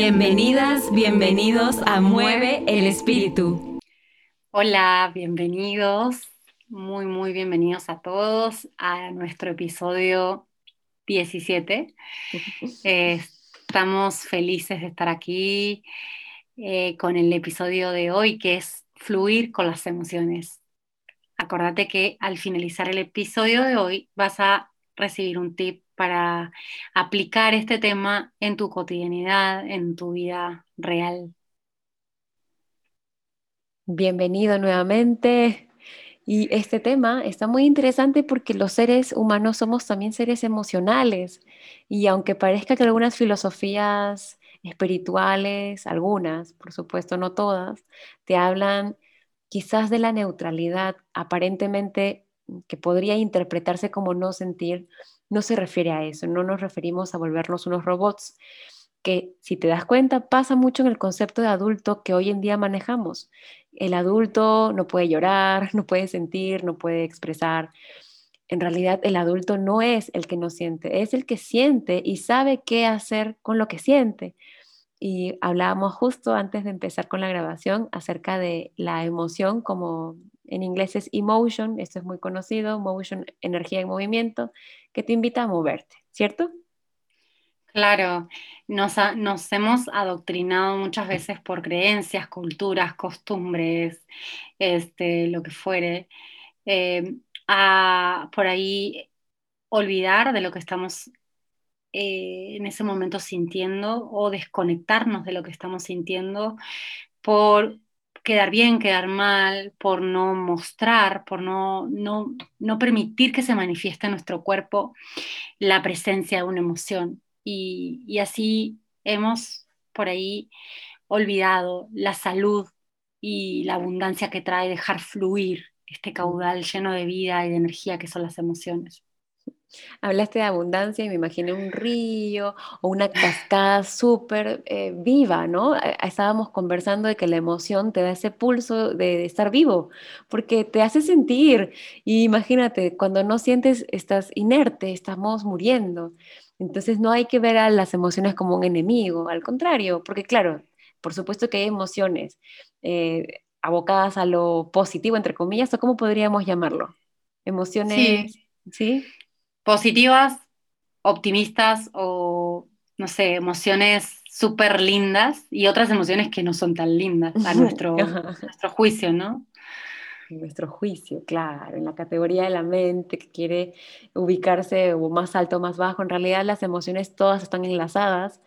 Bienvenidas, bienvenidos a Mueve el Espíritu. Hola, bienvenidos, muy, muy bienvenidos a todos a nuestro episodio 17. Eh, estamos felices de estar aquí eh, con el episodio de hoy que es fluir con las emociones. Acordate que al finalizar el episodio de hoy vas a recibir un tip para aplicar este tema en tu cotidianidad, en tu vida real. Bienvenido nuevamente. Y este tema está muy interesante porque los seres humanos somos también seres emocionales. Y aunque parezca que algunas filosofías espirituales, algunas, por supuesto no todas, te hablan quizás de la neutralidad, aparentemente que podría interpretarse como no sentir, no se refiere a eso, no nos referimos a volvernos unos robots, que si te das cuenta pasa mucho en el concepto de adulto que hoy en día manejamos. El adulto no puede llorar, no puede sentir, no puede expresar. En realidad el adulto no es el que no siente, es el que siente y sabe qué hacer con lo que siente. Y hablábamos justo antes de empezar con la grabación acerca de la emoción como en inglés es emotion, esto es muy conocido, motion, energía en movimiento, que te invita a moverte, ¿cierto? Claro, nos, hemos adoctrinado muchas veces por creencias, culturas, costumbres, este, lo que fuere, eh, a por ahí olvidar de lo que estamos eh, en ese momento sintiendo o desconectarnos de lo que estamos sintiendo por quedar bien, quedar mal, por no mostrar, por no, no, no permitir que se manifieste en nuestro cuerpo la presencia de una emoción. Y, y así hemos por ahí olvidado la salud y la abundancia que trae dejar fluir este caudal lleno de vida y de energía que son las emociones. Hablaste de abundancia y me imaginé un río o una cascada súper eh, viva, ¿no? Eh, estábamos conversando de que la emoción te da ese pulso de, estar vivo, porque te hace sentir. Y imagínate, cuando no sientes, estás inerte, estamos muriendo. Entonces no hay que ver a las emociones como un enemigo, al contrario, porque claro, por supuesto que hay emociones eh, abocadas a lo positivo, entre comillas, o cómo podríamos llamarlo. Emociones, ¿sí? Positivas, optimistas o, no sé, emociones súper lindas y otras emociones que no son tan lindas a nuestro, nuestro juicio, ¿no? En nuestro juicio, claro, en la categoría de la mente que quiere ubicarse o más alto o más bajo, en realidad las emociones todas están enlazadas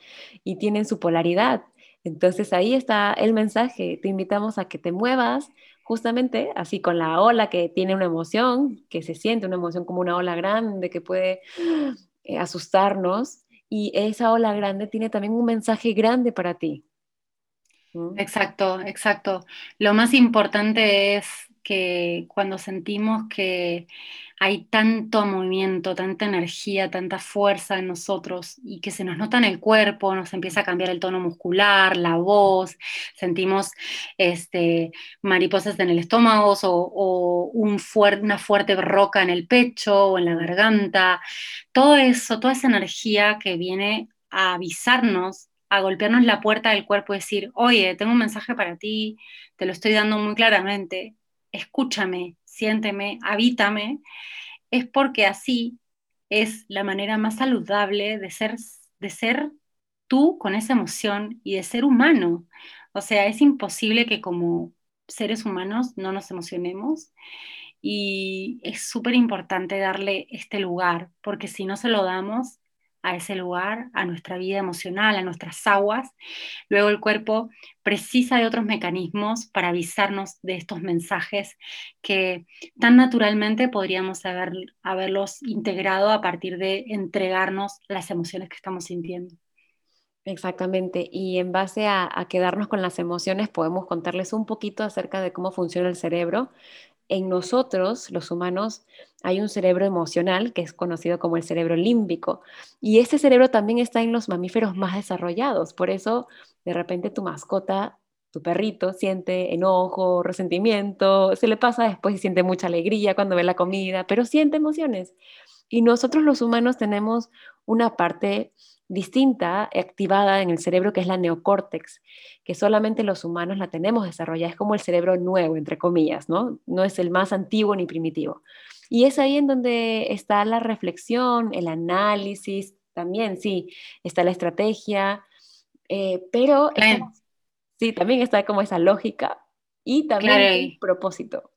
y tienen su polaridad. Entonces ahí está el mensaje, te invitamos a que te muevas justamente así con la ola que tiene una emoción, que se siente una emoción como una ola grande que puede eh, asustarnos y esa ola grande tiene también un mensaje grande para ti. Exacto, exacto. Lo más importante es que cuando sentimos que hay tanto movimiento, tanta energía, tanta fuerza en nosotros y que se nos nota en el cuerpo, nos empieza a cambiar el tono muscular, la voz, sentimos este, mariposas en el estómago o, un una fuerte roca en el pecho o en la garganta, todo eso, toda esa energía que viene a avisarnos a golpearnos la puerta del cuerpo y decir, oye, tengo un mensaje para ti, te lo estoy dando muy claramente, escúchame, siénteme, habítame, es porque así es la manera más saludable de ser, de ser tú con esa emoción y de ser humano. O sea, es imposible que como seres humanos no nos emocionemos y es súper importante darle este lugar, porque si no se lo damos, a ese lugar, a nuestra vida emocional, a nuestras aguas. Luego el cuerpo precisa de otros mecanismos para avisarnos de estos mensajes que tan naturalmente podríamos haber, haberlos integrado a partir de entregarnos las emociones que estamos sintiendo. Exactamente, y en base a, a, quedarnos con las emociones podemos contarles un poquito acerca de cómo funciona el cerebro en nosotros, los humanos, hay un cerebro emocional que es conocido como el cerebro límbico. Y ese cerebro también está en los mamíferos más desarrollados. Por eso, de repente, tu mascota, tu perrito, siente enojo, resentimiento, se le pasa después y siente mucha alegría cuando ve la comida, pero siente emociones. Y nosotros los humanos tenemos una parte distinta, activada en el cerebro, que es la neocórtex, que solamente los humanos la tenemos desarrollada, es como el cerebro nuevo, entre comillas, ¿no? No es el más antiguo ni primitivo. Y es ahí en donde está la reflexión, el análisis, también, sí, está la estrategia, eh, pero sí, también está como esa lógica y también el propósito.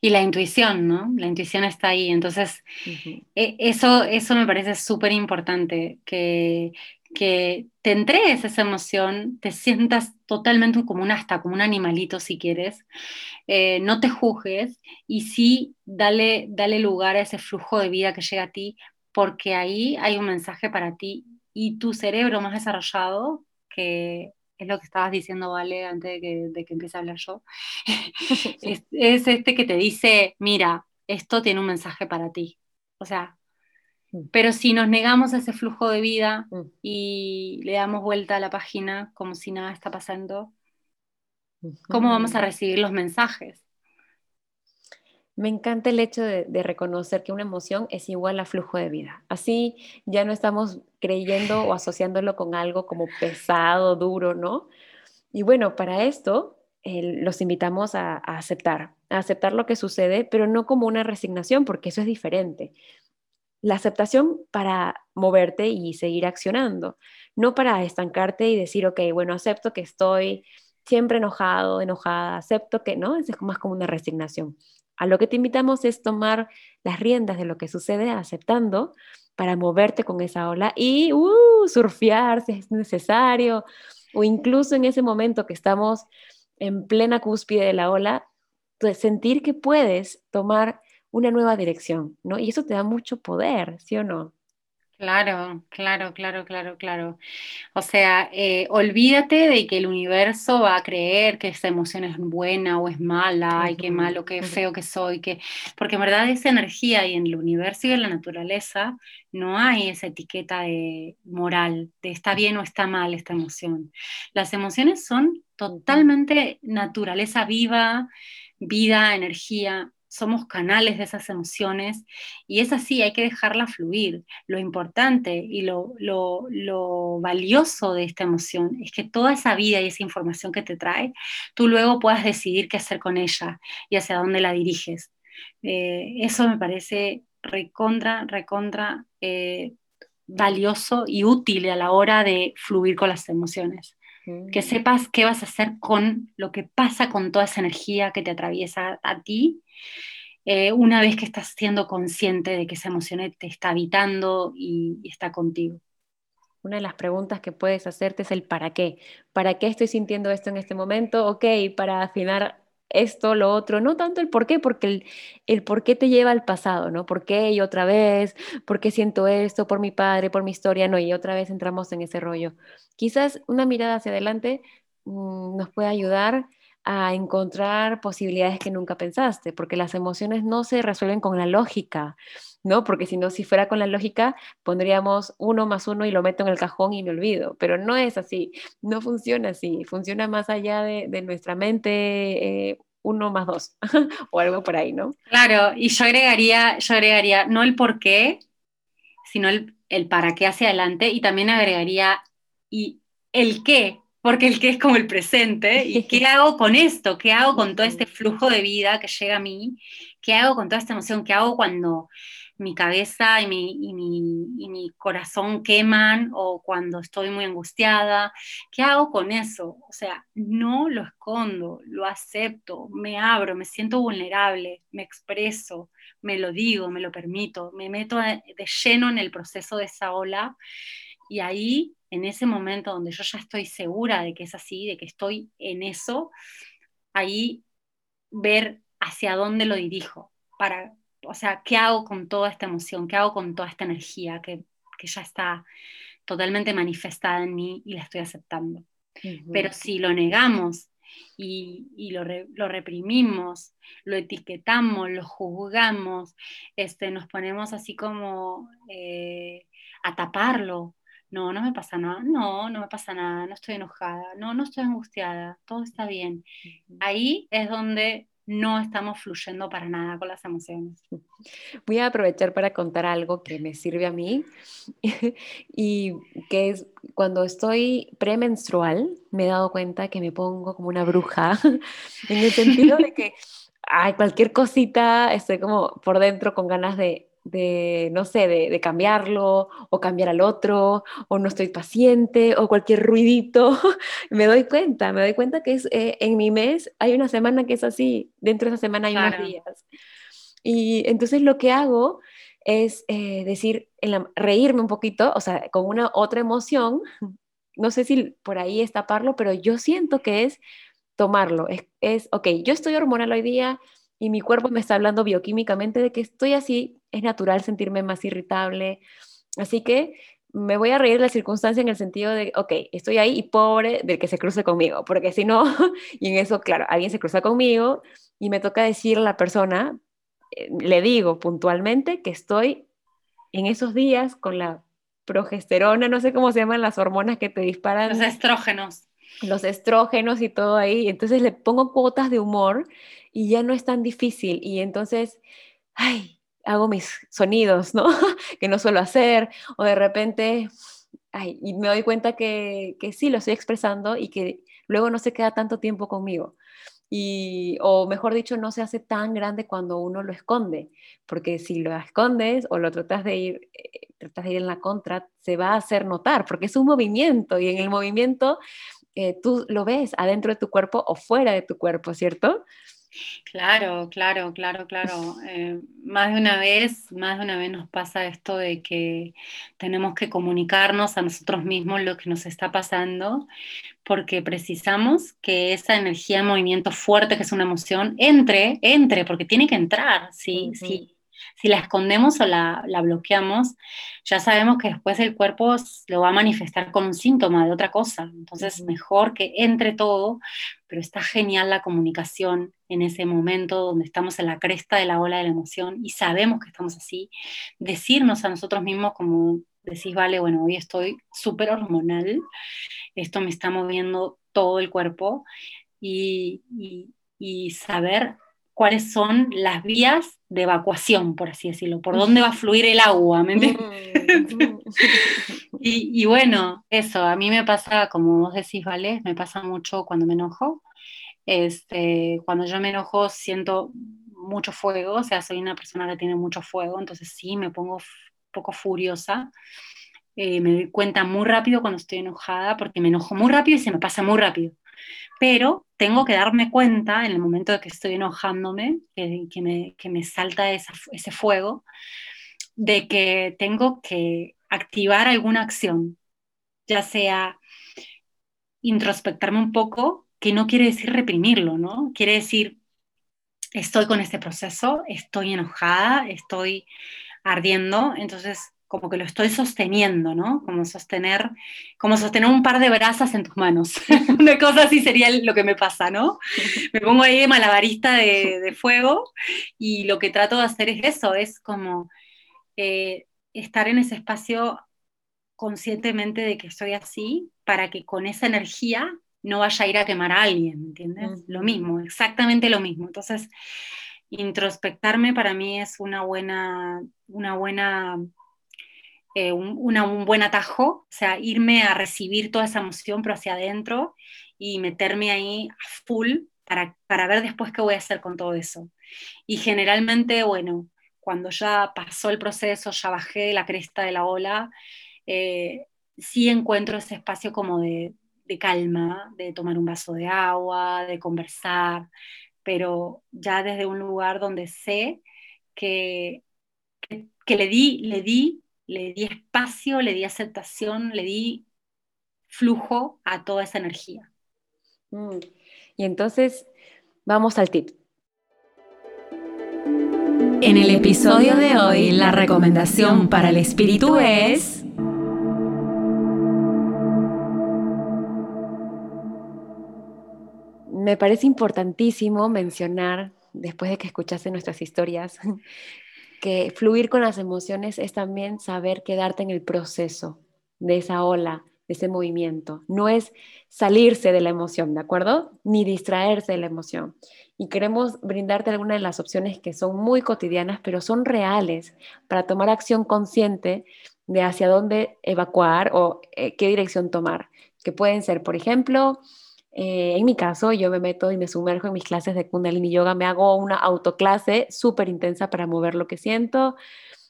Y la intuición, ¿no? La intuición está ahí. Entonces, e, eso, eso me parece súper importante, que, que te entregues esa emoción, te sientas totalmente como un hasta, como un animalito si quieres, eh, no te juzgues y sí dale, dale lugar a ese flujo de vida que llega a ti, porque ahí hay un mensaje para ti y tu cerebro más desarrollado, que es lo que estabas diciendo, Vale, antes de que, de que empiece a hablar yo, es, este que te dice, mira, esto tiene un mensaje para ti. O sea. Pero si nos negamos a ese flujo de vida mm. y le damos vuelta a la página como si nada está pasando, ¿cómo vamos a recibir los mensajes? Me encanta el hecho de, reconocer que una emoción es igual a flujo de vida. Así ya no estamos creyendo o asociándolo con algo como pesado, duro, ¿no? Y bueno, para esto los invitamos a, aceptar, a aceptar lo que sucede, pero no como una resignación, porque eso es diferente. La aceptación para moverte y seguir accionando, no para estancarte y decir, ok, bueno, acepto que estoy siempre enojado, enojada, acepto que, ¿no? Es más como una resignación. A lo que te invitamos es tomar las riendas de lo que sucede aceptando para moverte con esa ola y uh, surfear si es necesario, o incluso en ese momento que estamos en plena cúspide de la ola, pues, sentir que puedes tomar una nueva dirección, ¿no? Y eso te da mucho poder, ¿sí o no? Claro, claro, claro, claro, claro. O sea, eh, olvídate de que el universo va a creer que esa emoción es buena o es mala, y qué malo, qué feo que soy, que... porque en verdad esa energía y en el universo y en la naturaleza no hay esa etiqueta de moral, de está bien o está mal esta emoción. Las emociones son totalmente naturaleza viva, vida, energía, somos canales de esas emociones y es así, hay que dejarla fluir. Lo importante y lo, valioso de esta emoción es que toda esa vida y esa información que te trae, tú luego puedas decidir qué hacer con ella y hacia dónde la diriges. Eh, eso me parece recontra, recontra eh, valioso y útil a la hora de fluir con las emociones. Que mm. sepas qué vas a hacer con lo que pasa con toda esa energía que te atraviesa a ti eh, una vez que estás siendo consciente de que esa emoción te está habitando y, está contigo. Una de las preguntas que puedes hacerte es el para qué. ¿Para qué estoy sintiendo esto en este momento? Ok, para afinar esto, lo otro, no tanto el por qué, porque el, el, por qué te lleva al pasado, ¿no? ¿Por qué y otra vez? ¿Por qué siento esto? ¿Por mi padre? ¿Por mi historia? No, y otra vez entramos en ese rollo. Quizás una mirada hacia adelante mm, nos puede ayudar a encontrar posibilidades que nunca pensaste, porque las emociones no se resuelven con la lógica, ¿no? Porque si no, si fuera con la lógica, pondríamos uno más uno y lo meto en el cajón y me olvido, pero no es así, no funciona así, funciona más allá de, nuestra mente. Eh, uno más dos o algo por ahí, ¿no? Claro, y yo agregaría, yo agregaría no el por qué, sino el, el para qué hacia adelante y también agregaría y el qué, porque el que es como el presente, ¿y qué hago con esto? ¿Qué hago con todo este flujo de vida que llega a mí? ¿Qué hago con toda esta emoción? ¿Qué hago cuando mi cabeza y mi, y mi, corazón queman o cuando estoy muy angustiada? ¿Qué hago con eso? O sea, no lo escondo, lo acepto, me abro, me siento vulnerable, me expreso, me lo digo, me lo permito, me meto de lleno en el proceso de esa ola y ahí en ese momento donde yo ya estoy segura de que es así, de que estoy en eso, ahí ver hacia dónde lo dirijo, para, o sea, qué hago con toda esta emoción, qué hago con toda esta energía que, ya está totalmente manifestada en mí y la estoy aceptando. Pero si lo negamos y, lo, reprimimos, lo etiquetamos, lo juzgamos, este, nos ponemos así como eh, a taparlo, no, no me pasa nada, no, no me pasa nada, no estoy enojada, no, no estoy angustiada, todo está bien. Ahí es donde no estamos fluyendo para nada con las emociones. Voy a aprovechar para contar algo que me sirve a mí y que es cuando estoy premenstrual, me he dado cuenta que me pongo como una bruja, en el sentido de que ay, cualquier cosita, estoy como por dentro con ganas de de, no sé, de, cambiarlo o cambiar al otro o no estoy paciente o cualquier ruidito, me doy cuenta, me doy cuenta que es, eh, en mi mes hay una semana que es así, dentro de esa semana hay unos días. Y entonces lo que hago es eh, decir, reírme un poquito, o sea, con una otra emoción, no sé si por ahí es taparlo, pero yo siento que es tomarlo, es, es ok, yo estoy hormonal hoy día, y mi cuerpo me está hablando bioquímicamente de que estoy así, es natural sentirme más irritable. Así que me voy a reír de la circunstancia en el sentido de, ok, estoy ahí y pobre del que se cruce conmigo, porque si no, y en eso, claro, alguien se cruza conmigo y me toca decir a la persona, eh, le digo puntualmente que estoy en esos días con la progesterona, no sé cómo se llaman las hormonas que te disparan. Los estrógenos. Los estrógenos y todo ahí. Entonces le pongo cuotas de humor y ya no es tan difícil. Y entonces, ay, hago mis sonidos, ¿no? que no suelo hacer, o de repente, ay, y me doy cuenta que, que sí, lo estoy expresando y que luego no se queda tanto tiempo conmigo. Y, o mejor dicho, no se hace tan grande cuando uno lo esconde, porque si lo escondes o lo tratas de ir, eh, tratas de ir en la contra, se va a hacer notar, porque es un movimiento y en el movimiento eh, tú lo ves adentro de tu cuerpo o fuera de tu cuerpo, ¿cierto? Claro, claro, claro, claro. Eh, más de una vez, más de una vez nos pasa esto de que tenemos que comunicarnos a nosotros mismos lo que nos está pasando, porque precisamos que esa energía de movimiento fuerte, que es una emoción, entre, entre, porque tiene que entrar, ¿sí? sí si la escondemos o la, bloqueamos, ya sabemos que después el cuerpo lo va a manifestar con un síntoma de otra cosa. Entonces, mejor que entre todo, pero está genial la comunicación en ese momento donde estamos en la cresta de la ola de la emoción y sabemos que estamos así, decirnos a nosotros mismos como decís, vale, bueno, hoy estoy súper hormonal, esto me está moviendo todo el cuerpo y, y saber cuáles son las vías de evacuación, por así decirlo, por dónde va a fluir el agua, ¿me entiendes? Mm. y, bueno, eso, a mí me pasa, como vos decís, ¿vale? Me pasa mucho cuando me enojo. Este, cuando yo me enojo siento mucho fuego, o sea, soy una persona que tiene mucho fuego, entonces sí, me pongo un poco furiosa. Eh, me doy cuenta muy rápido cuando estoy enojada, porque me enojo muy rápido y se me pasa muy rápido pero tengo que darme cuenta en el momento de que estoy enojándome, que, me, salta ese fuego, de que tengo que activar alguna acción, ya sea introspectarme un poco, que no quiere decir reprimirlo, ¿no? Quiere decir, estoy con este proceso, estoy enojada, estoy ardiendo, entonces como que lo estoy sosteniendo, ¿no? Como sostener, como sostener un par de brasas en tus manos. Una cosa así sería lo que me pasa, ¿no? Me pongo ahí de malabarista de, fuego y lo que trato de hacer es eso, es como eh, estar en ese espacio conscientemente de que estoy así para que con esa energía no vaya a ir a quemar a alguien, ¿entiendes? Lo mismo, exactamente lo mismo. Entonces, introspectarme para mí es una buena, una buena eh, un, buen atajo, o sea, irme a recibir toda esa emoción, pero hacia adentro y meterme ahí a full para, para ver después qué voy a hacer con todo eso. Y generalmente, bueno, cuando ya pasó el proceso, ya bajé la cresta de la ola, eh, sí encuentro ese espacio como de, de, calma, de tomar un vaso de agua, de conversar, pero ya desde un lugar donde sé que, que le di, le di le di espacio, le di aceptación, le di flujo a toda esa energía. Mm. Y entonces, vamos al tip. En el episodio de hoy, la recomendación para el espíritu es... Me parece importantísimo mencionar, después de que escuchaste nuestras historias, que fluir con las emociones es también saber quedarte en el proceso de esa ola, de ese movimiento. No es salirse de la emoción, ¿de acuerdo? Ni distraerse de la emoción. Y queremos brindarte algunas de las opciones que son muy cotidianas, pero son reales para tomar acción consciente de hacia dónde evacuar o eh, qué dirección tomar. Que pueden ser, por ejemplo, eh, en mi caso, yo me meto y me sumerjo en mis clases de Kundalini Yoga, me hago una autoclase súper intensa para mover lo que siento.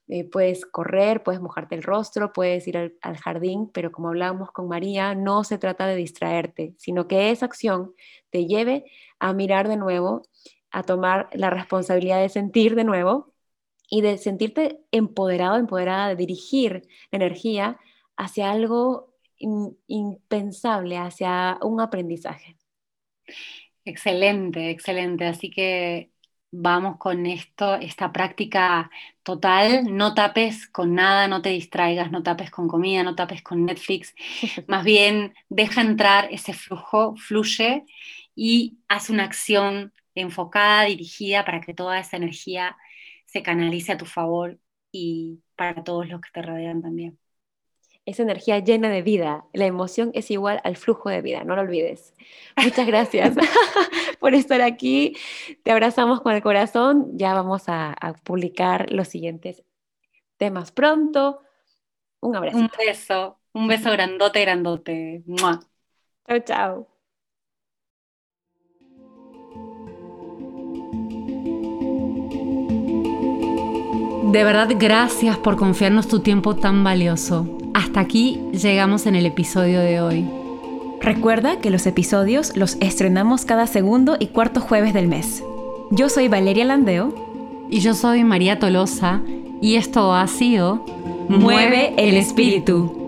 Eh, puedes correr, puedes mojarte el rostro, puedes ir al, al, jardín, pero como hablábamos con María, no se trata de distraerte, sino que esa acción te lleve a mirar de nuevo, a tomar la responsabilidad de sentir de nuevo y de sentirte empoderado, empoderada, de dirigir la energía hacia algo impensable hacia un aprendizaje. Excelente, excelente. Así que vamos con esto, esta práctica total. No tapes con nada, no te distraigas, no tapes con comida, no tapes con Netflix. Más bien, deja entrar ese flujo, fluye y haz una acción enfocada, dirigida para que toda esa energía se canalice a tu favor y para todos los que te rodean también esa energía llena de vida. La emoción es igual al flujo de vida, no lo olvides. Muchas gracias por estar aquí. Te abrazamos con el corazón. Ya vamos a, publicar los siguientes temas pronto. Un abrazo. Un beso, un beso grandote, grandote. Chao, chao. De verdad, gracias por confiarnos tu tiempo tan valioso. Hasta aquí llegamos en el episodio de hoy. Recuerda que los episodios los estrenamos cada segundo y cuarto jueves del mes. Yo soy Valeria Landeo. Y yo soy María Tolosa. Y esto ha sido Mueve el Espíritu.